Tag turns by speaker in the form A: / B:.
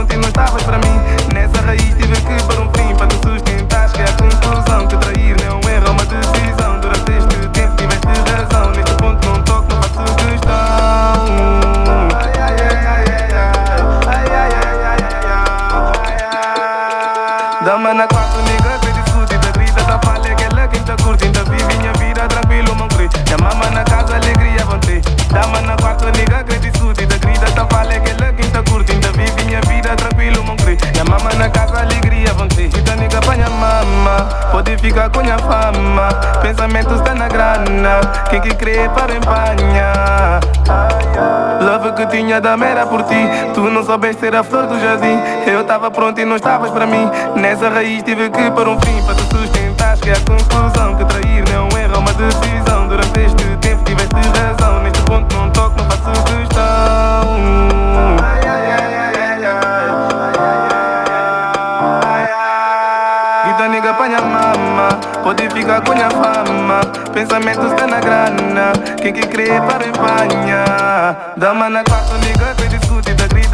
A: ontem não estavas para mim. Nessa raiz tive que pôr um fim para te sustentar. Que a conclusão que trair não é erra uma decisão. Durante este tempo tiveste razão. Neste ponto não toco, não faço questão. Dama na quadra. Ficar com a fama. Pensamentos tá na grana Quem que crê para empanhar? Love que tinha da mera por ti. Tu não soubeste ser a flor do jardim. Eu tava pronto e não estavas para mim. Nessa raiz tive que pôr um fim Para Apanha mama Pode ficar com a fama. Pensamentos tá na grana Quem que crê para empanhar Dama na quarto liga que discute Da grita,